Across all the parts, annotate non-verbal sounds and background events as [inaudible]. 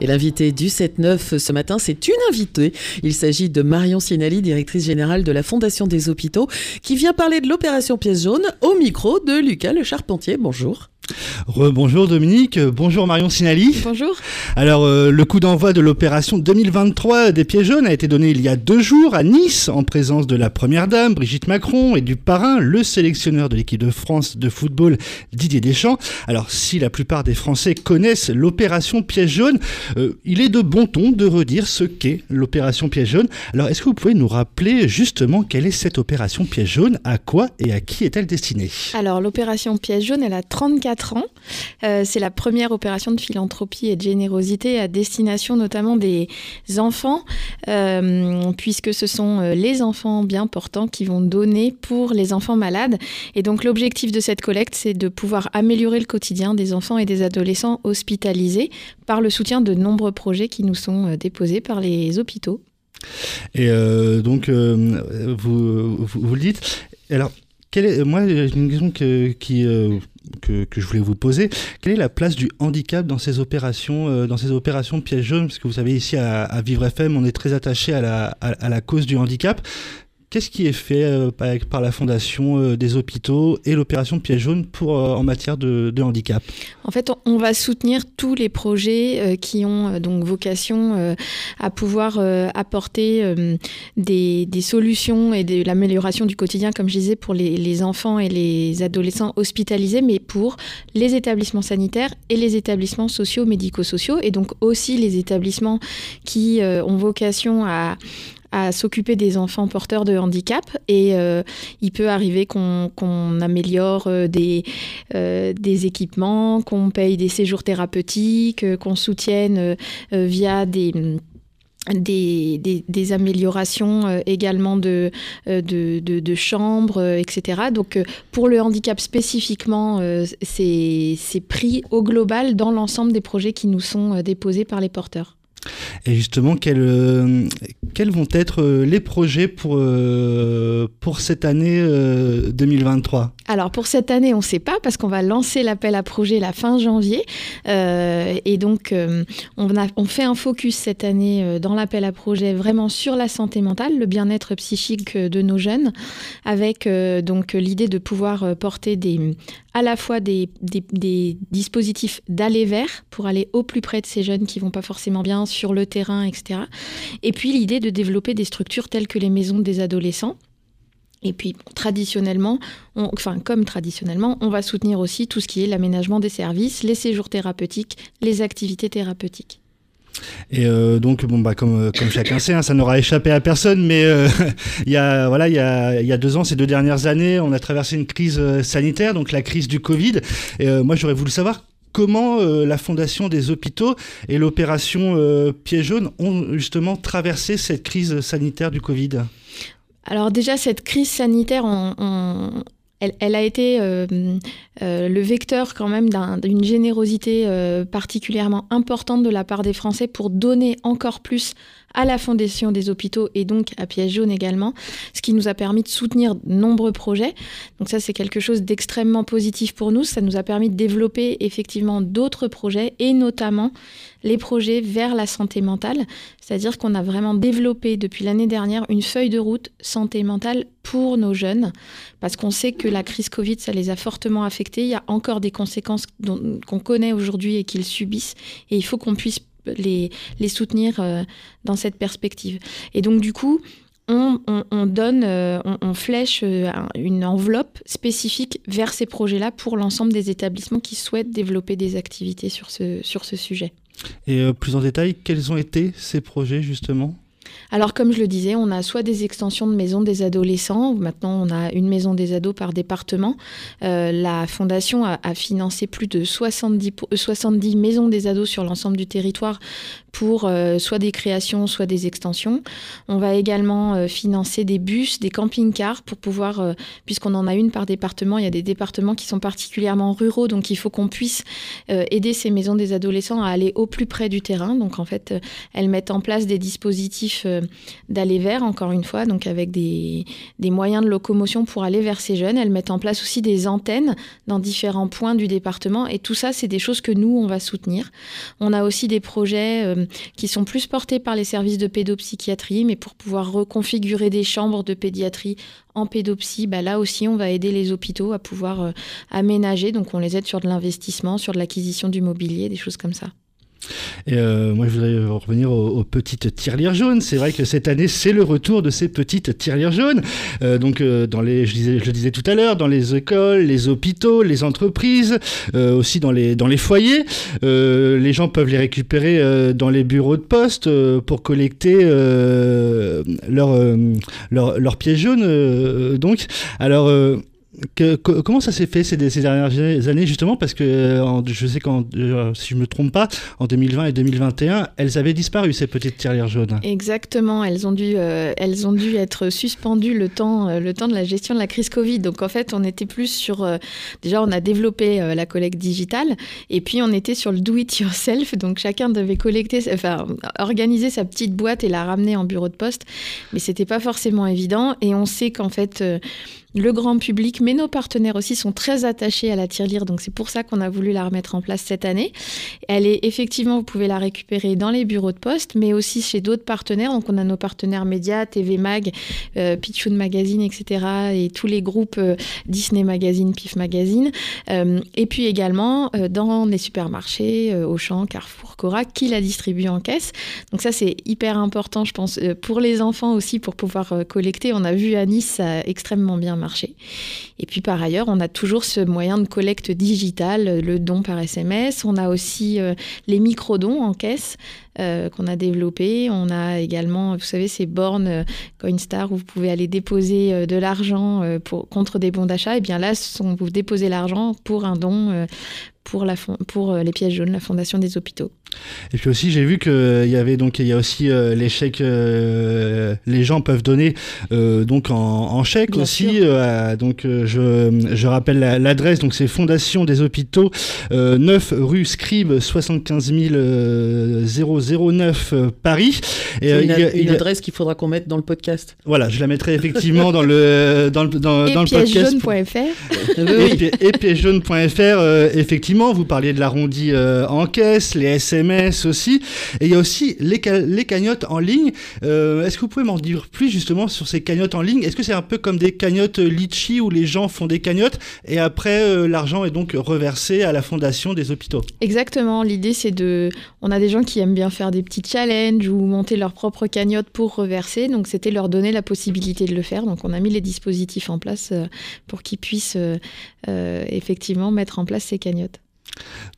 Et l'invité du 7-9 ce matin, c'est une invitée. Il s'agit de Marion Sinali, directrice générale de la Fondation des hôpitaux, qui vient parler de l'opération pièce jaune au micro de Lucas Le Charpentier. Bonjour. Bonjour Dominique, bonjour Marion Sinali. Bonjour. Alors euh, le coup d'envoi de l'opération 2023 des pieds jaunes a été donné il y a deux jours à Nice en présence de la première dame Brigitte Macron et du parrain, le sélectionneur de l'équipe de France de football Didier Deschamps. Alors si la plupart des Français connaissent l'opération piège jaune, euh, il est de bon ton de redire ce qu'est l'opération piège jaune. Alors est-ce que vous pouvez nous rappeler justement quelle est cette opération piège jaune, à quoi et à qui est-elle destinée? Alors l'opération piège jaune, elle a 34 ans. Euh, c'est la première opération de philanthropie et de générosité à destination notamment des enfants, euh, puisque ce sont euh, les enfants bien portants qui vont donner pour les enfants malades. Et donc l'objectif de cette collecte, c'est de pouvoir améliorer le quotidien des enfants et des adolescents hospitalisés par le soutien de nombreux projets qui nous sont déposés par les hôpitaux. Et donc, vous, vous, le dites. Alors, quelle est, moi, j'ai une question qui, que, je voulais vous poser. Quelle est la place du handicap dans ces opérations, euh, dans ces opérations piège jaune Parce que vous savez, ici à, Vivre FM, on est très attaché à la, à la cause du handicap. Qu'est-ce qui est fait euh, par, la Fondation euh, des hôpitaux et l'opération Piège jaune pour, euh, en matière de, handicap? En fait, on va soutenir tous les projets qui ont donc vocation à pouvoir apporter des, solutions et de l'amélioration du quotidien, comme je disais, pour les, les, enfants et les adolescents hospitalisés, mais pour les établissements sanitaires et les établissements sociaux, médico-sociaux, et donc aussi les établissements qui ont vocation à à s'occuper des enfants porteurs de handicap et euh, il peut arriver qu'on améliore euh, des, euh, des équipements, qu'on paye des séjours thérapeutiques, qu'on soutienne via des... Des, des, améliorations également de, de, de, chambres, etc. Donc pour le handicap spécifiquement, c'est pris au global dans l'ensemble des projets qui nous sont déposés par les porteurs. Et justement, quels, euh, quels vont être euh, les projets pour, euh, pour cette année 2023 Alors pour cette année, on ne sait pas parce qu'on va lancer l'appel à projet la fin janvier. et donc, on, a, on fait un focus cette année dans l'appel à projet vraiment sur la santé mentale, le bien-être psychique de nos jeunes, avec donc l'idée de pouvoir porter des, à la fois des, des, des dispositifs d'aller vers pour aller au plus près de ces jeunes qui vont pas forcément bien sur le terrain, etc. Et puis l'idée de développer des structures telles que les maisons des adolescents. Et puis, traditionnellement, enfin, comme traditionnellement, on va soutenir aussi tout ce qui est l'aménagement des services, les séjours thérapeutiques, les activités thérapeutiques. Et euh, donc, bon, bah, comme, euh, chacun sait, hein, ça n'aura échappé à personne, mais euh, [laughs] il, y a, voilà, il, y a, y a deux ans, ces deux dernières années, on a traversé une crise sanitaire, donc la crise du Covid. Et moi, j'aurais voulu savoir comment euh, la Fondation des hôpitaux et l'opération euh, Pied ont justement traversé cette crise sanitaire du Covid? Alors déjà, cette crise sanitaire, elle, a été euh, le vecteur quand même d'une générosité particulièrement importante de la part des Français pour donner encore plus à la Fondation des hôpitaux et donc à Piège jaune également, ce qui nous a permis de soutenir de nombreux projets. Donc ça, c'est quelque chose d'extrêmement positif pour nous. Ça nous a permis de développer effectivement d'autres projets et notamment les projets vers la santé mentale. C'est-à-dire qu'on a vraiment développé depuis l'année dernière une feuille de route santé mentale pour nos jeunes, parce qu'on sait que la crise Covid, ça les a fortement affectés. Il y a encore des conséquences qu'on connaît aujourd'hui et qu'ils subissent, et il faut qu'on puisse les, les soutenir euh, dans cette perspective. Et donc du coup, on, donne, euh, on, flèche euh, une enveloppe spécifique vers ces projets-là pour l'ensemble des établissements qui souhaitent développer des activités sur ce, sur ce sujet. Et plus en détail, quels ont été ces projets justement? Alors, comme je le disais, on a soit des extensions de maisons des adolescents, maintenant on a une maison des ados par département. Euh, la Fondation a, financé plus de 70, 70 maisons des ados sur l'ensemble du territoire pour euh, soit des créations, soit des extensions. On va également euh, financer des bus, des camping-cars pour pouvoir, euh, puisqu'on en a une par département, il y a des départements qui sont particulièrement ruraux, donc il faut qu'on puisse aider ces maisons des adolescents à aller au plus près du terrain. Donc en fait, elles mettent en place des dispositifs d'aller vers, encore une fois, donc avec des, des moyens de locomotion pour aller vers ces jeunes. Elles mettent en place aussi des antennes dans différents points du département et tout ça, c'est des choses que nous, on va soutenir. On a aussi des projets euh, qui sont plus portés par les services de pédopsychiatrie, mais pour pouvoir reconfigurer des chambres de pédiatrie en pédopsie, bah là aussi, on va aider les hôpitaux à pouvoir euh, aménager. Donc, on les aide sur de l'investissement, sur de l'acquisition du mobilier, des choses comme ça. Et euh, moi, je voudrais revenir aux, petites tirelires jaunes. C'est vrai que cette année, c'est le retour de ces petites tirelires jaunes. Euh, donc, euh, dans les, je, le disais tout à l'heure, dans les écoles, les hôpitaux, les entreprises, aussi dans les, dans les foyers. les gens peuvent les récupérer dans les bureaux de poste pour collecter leurs leur, leur pièces jaunes. donc, alors comment ça s'est fait ces, dernières années justement parce que je sais quand euh, si je me trompe pas en 2020 et 2021 elles avaient disparu ces petites tirelires jaunes. Exactement, elles ont dû euh, elles ont dû être suspendues le temps euh, le temps de la gestion de la crise Covid. Donc en fait on était plus sur déjà on a développé la collecte digitale et puis on était sur le do it yourself donc chacun devait collecter enfin organiser sa petite boîte et la ramener en bureau de poste mais c'était pas forcément évident et on sait qu'en fait le grand public, mais nos partenaires aussi sont très attachés à la tirelire, donc c'est pour ça qu'on a voulu la remettre en place cette année. Elle est effectivement, vous pouvez la récupérer dans les bureaux de poste, mais aussi chez d'autres partenaires. Donc on a nos partenaires médias, TV Mag, euh, Magazine, etc. et tous les groupes euh, Disney Magazine, PIF Magazine. Euh, et puis également euh, dans les supermarchés, Auchan, Carrefour, Cora, qui la distribuent en caisse. Donc ça c'est hyper important, je pense, pour les enfants aussi, pour pouvoir collecter. On a vu à Nice, extrêmement bien marché. Et puis par ailleurs, on a toujours ce moyen de collecte digitale, le don par SMS. On a aussi euh, les micro-dons en caisse euh, qu'on a développés. On a également, vous savez, ces bornes euh, Coinstar où vous pouvez aller déposer de l'argent pour, contre des bons d'achat. Et bien là, vous déposez l'argent pour un don pour, la, pour les pièces jaunes, la Fondation des hôpitaux. Et puis aussi, j'ai vu qu'il y avait donc il y a aussi euh, les chèques, euh, les gens peuvent donner euh, donc en, en chèque aussi. donc je, je rappelle l'adresse, donc c'est Fondation des Hôpitaux, 9 rue Scribe, 75 009 Paris. Et une, une adresse qu'il faudra qu'on mette dans le podcast. Voilà, je la mettrai effectivement dans le dans le dans, et dans le podcast. et, et piègesjaunes.fr. effectivement, vous parliez de l'arrondi en caisse, les SMS aussi. Et il y a aussi les, les cagnottes en ligne. Euh, est-ce que vous pouvez m'en dire plus justement sur ces cagnottes en ligne? Est-ce que c'est un peu comme des cagnottes Litchi où les gens font des cagnottes et après euh, l'argent est donc reversé à la fondation des hôpitaux? Exactement. L'idée c'est de. On a des gens qui aiment bien faire des petits challenges ou monter leur propre cagnotte pour reverser. Donc c'était leur donner la possibilité de le faire. Donc on a mis les dispositifs en place euh, pour qu'ils puissent effectivement mettre en place ces cagnottes.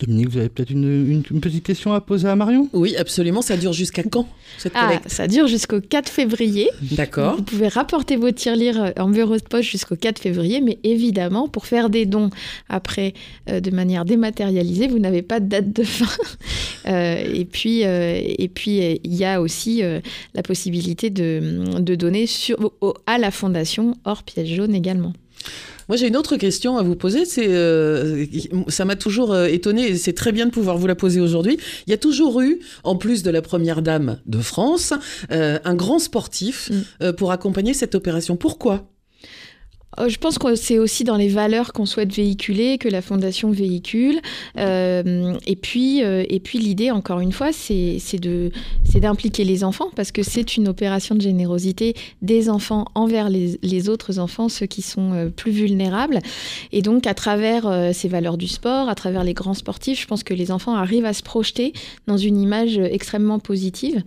Dominique, vous avez peut-être une, petite question à poser à Marion? Oui, absolument. Ça dure jusqu'à quand cette ah, Ça dure jusqu'au 4 février. D'accord. Vous pouvez rapporter vos tirelires euh, en bureau de poste jusqu'au 4 février, mais évidemment, pour faire des dons après euh, de manière dématérialisée, vous n'avez pas de date de fin. [laughs] Euh, et puis, et puis, il y a aussi la possibilité de, de donner sur, à la fondation hors pièce jaune également. Moi, j'ai une autre question à vous poser. C'est, euh, ça m'a toujours euh, étonné et c'est très bien de pouvoir vous la poser aujourd'hui. Il y a toujours eu, en plus de la première dame de France, euh, un grand sportif mm. pour accompagner cette opération. Pourquoi? Je pense que c'est aussi dans les valeurs qu'on souhaite véhiculer, que la Fondation véhicule. Euh, et puis, euh, et puis l'idée, encore une fois, c'est d'impliquer les enfants, parce que c'est une opération de générosité des enfants envers les autres enfants, ceux qui sont plus vulnérables. Et donc, à travers ces valeurs du sport, à travers les grands sportifs, je pense que les enfants arrivent à se projeter dans une image extrêmement positive.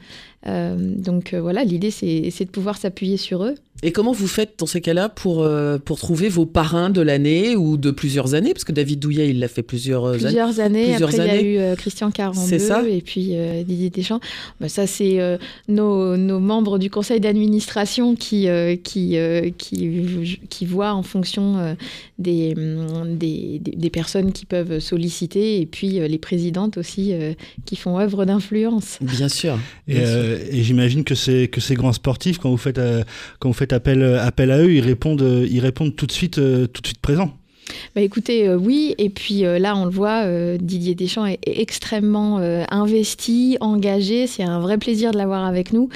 donc voilà, l'idée, c'est de pouvoir s'appuyer sur eux. Et comment vous faites dans ces cas-là pour, euh, pour trouver vos parrains de l'année ou de plusieurs années? Parce que David Douillet, il l'a fait plusieurs, années. Plusieurs années. Plusieurs Après, années. il y a eu euh, Christian Carambeu ça et puis euh, Didier Deschamps. Bah, ça, c'est nos, nos, membres du conseil d'administration qui, qui, qui, qui, voient en fonction des, des, des, personnes qui peuvent solliciter et puis les présidentes aussi qui font œuvre d'influence. Bien sûr. Et, et j'imagine que, que ces grands sportifs, quand vous faites, quand vous faites appel, appel à eux, ils répondent, ils répondent tout de suite, tout de suite présents. Bah écoutez, euh, oui, et puis euh, là on le voit, euh, Didier Deschamps est, extrêmement investi, engagé, c'est un vrai plaisir de l'avoir avec nous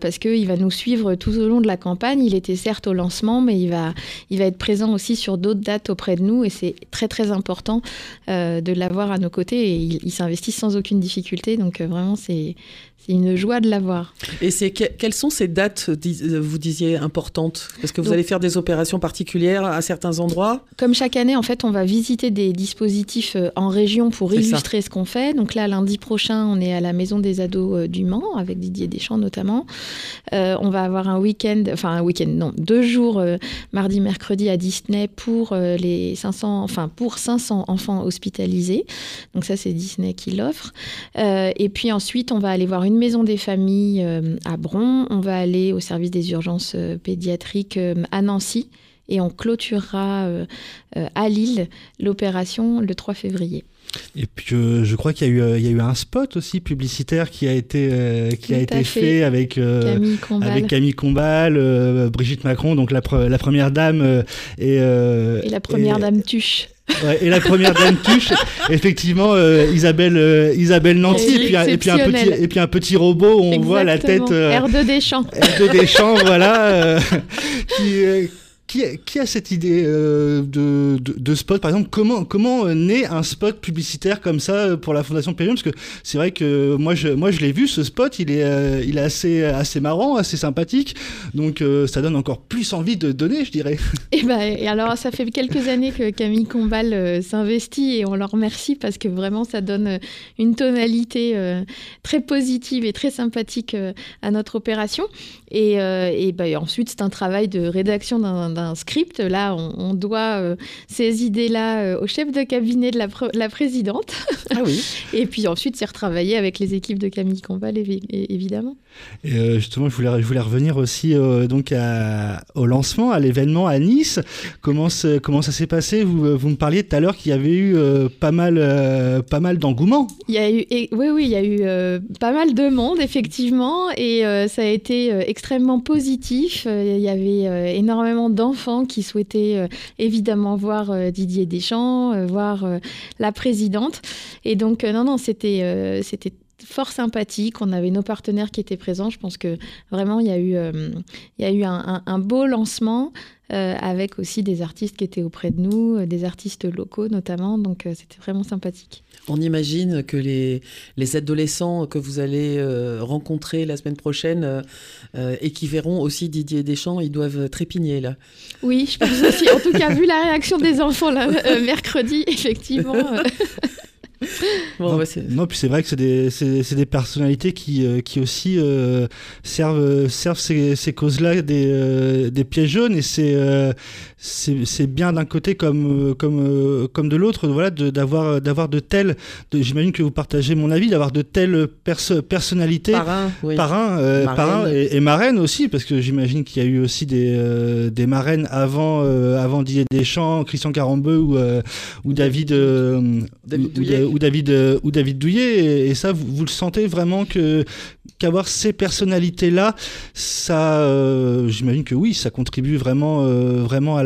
parce qu'il va nous suivre tout au long de la campagne. Il était certes au lancement, mais il va, il va être présent aussi sur d'autres dates auprès de nous et c'est très très important de l'avoir à nos côtés. Et il, il s'investit sans aucune difficulté, donc vraiment c'est une joie de l'avoir. Et c'est quelles sont ces dates, vous disiez, importantes? Parce que vous allez faire des opérations particulières à certains endroits? Comme chaque année, en fait, on va visiter des dispositifs euh, en région pour illustrer ce qu'on fait. Donc là, lundi prochain, on est à la Maison des Ados euh, du Mans, avec Didier Deschamps notamment. on va avoir un week-end, enfin un week-end, non, deux jours, mardi, mercredi à Disney pour les 500, enfin pour 500 enfants hospitalisés. Donc ça, c'est Disney qui l'offre. et puis ensuite, on va aller voir une maison des familles euh, à Bron, on va aller au service des urgences euh, pédiatriques euh, à Nancy et on clôturera à Lille l'opération le 3 février. Et puis je crois qu'il y, y, a eu un spot aussi publicitaire qui a été, qui a été fait. avec, Camille Combal, avec Camille Combal Brigitte Macron, donc la, la première dame. et, et la première dame Tuche. Ouais, et la première dame touche, [laughs] effectivement, euh, Isabelle, euh, Isabelle Nanty, et, puis, un, et, puis un petit, et puis un petit robot où on voit la tête. Euh, R2 Deschamps. R2 Deschamps, voilà. [laughs] qui, qui, a cette idée euh, de, de, spot Par exemple, comment, comment naît un spot publicitaire comme ça pour la Fondation Périum Parce que c'est vrai que moi, je, moi, je l'ai vu, ce spot, il est, euh, il est assez, assez marrant, assez sympathique. Donc, euh, ça donne encore plus envie de donner, je dirais. [laughs] Et, ben, et alors, ça fait quelques années que Camille Combal s'investit et on leur remercie parce que vraiment, ça donne une tonalité très positive et très sympathique à notre opération. Et, et ben, ensuite, c'est un travail de rédaction d'un un script. Là, on, doit euh, ces idées-là euh, au chef de cabinet de la, présidente. Ah oui. [laughs] et puis ensuite, c'est retravailler avec les équipes de Camille Combal, évidemment. Et euh, justement, je voulais, je voulais revenir aussi donc au lancement, à l'événement à Nice. Comment, comment ça s'est passé? Vous, vous me parliez tout à l'heure qu'il y avait eu pas mal, pas mal d'engouement. Il y a eu, oui, oui, il y a eu pas mal de monde, effectivement, et ça a été extrêmement positif. Il y avait énormément d'enjeux qui souhaitaient euh, évidemment voir euh, Didier Deschamps, euh, voir la présidente. Et donc, non, non, c'était c'était fort sympathique. On avait nos partenaires qui étaient présents. Je pense que vraiment, il y a eu, il y a eu un, beau lancement avec aussi des artistes qui étaient auprès de nous, des artistes locaux notamment. Donc, c'était vraiment sympathique. On imagine que les, les adolescents que vous allez euh, rencontrer la semaine prochaine euh, euh, et qui verront aussi Didier Deschamps, ils doivent trépigner là. Oui, je pense aussi. En tout cas, vu la réaction des enfants là, mercredi, effectivement. [laughs] [laughs] Bon, non, non, puis c'est vrai que c'est des, des personnalités qui, qui aussi servent, servent ces, ces causes-là des, des pièges jaunes et c'est, c'est bien d'un côté comme, comme, euh, comme de l'autre, voilà, d'avoir d'avoir de telles, j'imagine que vous partagez mon avis, d'avoir de telles personnalités, parrains, oui. parrains, euh, et, marraines aussi, parce que j'imagine qu'il y a eu aussi des, euh, des marraines avant, avant Didier Deschamps, Christian Carambeu ou, ou David, David Douillet. Ou, David, ou David Douillet, et, ça, vous, vous, le sentez vraiment que qu'avoir ces personnalités-là, ça, j'imagine que oui, ça contribue vraiment, vraiment à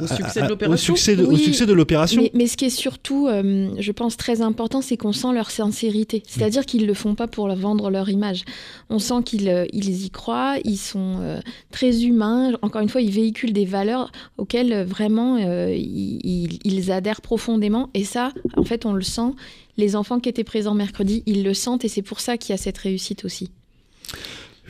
au succès de l'opération. Au succès de, l'opération. Mais, ce qui est surtout, euh, je pense, très important, c'est qu'on sent leur sincérité. C'est-à-dire qu'ils ne le font pas pour vendre leur image. On sent qu'ils euh, ils y croient, ils sont euh, très humains. Encore une fois, ils véhiculent des valeurs auxquelles vraiment ils, ils adhèrent profondément. Et ça, en fait, on le sent. Les enfants qui étaient présents mercredi, ils le sentent et c'est pour ça qu'il y a cette réussite aussi.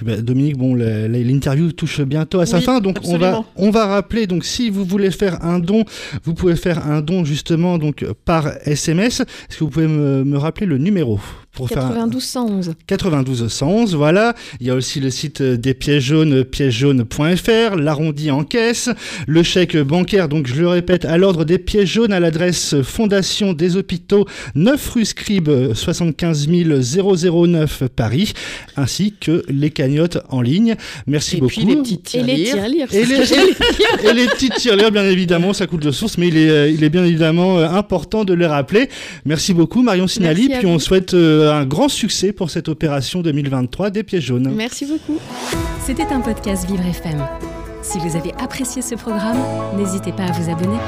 Bah, Dominique, bon, l'interview touche bientôt à sa fin, donc on va, on va rappeler. Donc, si vous voulez faire un don, vous pouvez faire un don justement donc par SMS. Est-ce que vous pouvez me, me rappeler le numéro? Pour faire un- 92 111. 92 111, voilà. Il y a aussi le site des pièces jaunes, piècesjaunes.fr, l'arrondi en caisse, le chèque bancaire, donc je le répète, à l'ordre des pièces jaunes à l'adresse Fondation des Hôpitaux, 9 rue Scribe, 75 009 Paris, ainsi que les cagnottes en ligne. Merci Et beaucoup. puis les petites Et les tirelires. tirelires. Et les, [laughs] [laughs] et les petites tirelires, bien évidemment, ça coûte de source, mais il est, euh, il est bien évidemment euh, important de les rappeler. Merci beaucoup, Marion Sinali. Puis on souhaite euh, un grand succès pour cette opération 2023 des pièces jaunes. Merci beaucoup. C'était un podcast Vivre FM. Si vous avez apprécié ce programme, n'hésitez pas à vous abonner.